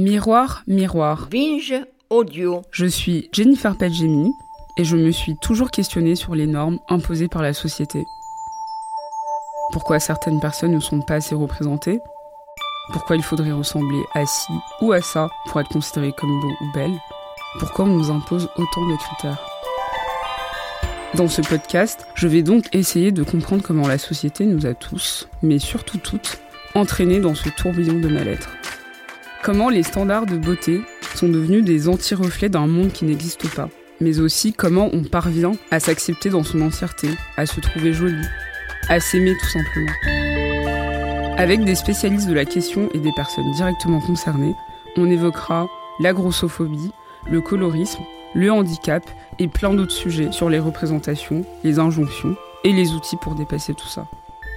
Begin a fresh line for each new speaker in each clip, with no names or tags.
Miroir, miroir.
Binge audio.
Je suis Jennifer Padgemi et je me suis toujours questionnée sur les normes imposées par la société. Pourquoi certaines personnes ne sont pas assez représentées? Pourquoi il faudrait ressembler à ci ou à ça pour être considéré comme beau ou belle? Pourquoi on nous impose autant de critères? Dans ce podcast, je vais donc essayer de comprendre comment la société nous a tous, mais surtout toutes, entraînés dans ce tourbillon de mal-être. Comment les standards de beauté sont devenus des anti-reflets d'un monde qui n'existe pas, mais aussi comment on parvient à s'accepter dans son entièreté, à se trouver jolie, à s'aimer tout simplement. Avec des spécialistes de la question et des personnes directement concernées, on évoquera la grossophobie, le colorisme, le handicap et plein d'autres sujets sur les représentations, les injonctions et les outils pour dépasser tout ça.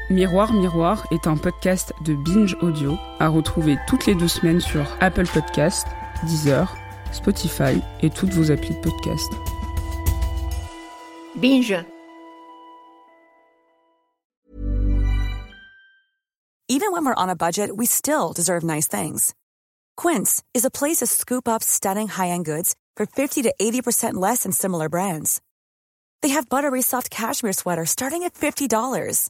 Miroir Miroir est un podcast de Binge Audio à retrouver toutes les deux semaines sur Apple Podcast, Deezer, Spotify et toutes vos applis de podcast.
Binge.
Even when we're on a budget, we still deserve nice things. Quince is a place to scoop up stunning high-end goods for 50 to 80% less than similar brands. They have buttery soft cashmere sweaters starting at $50,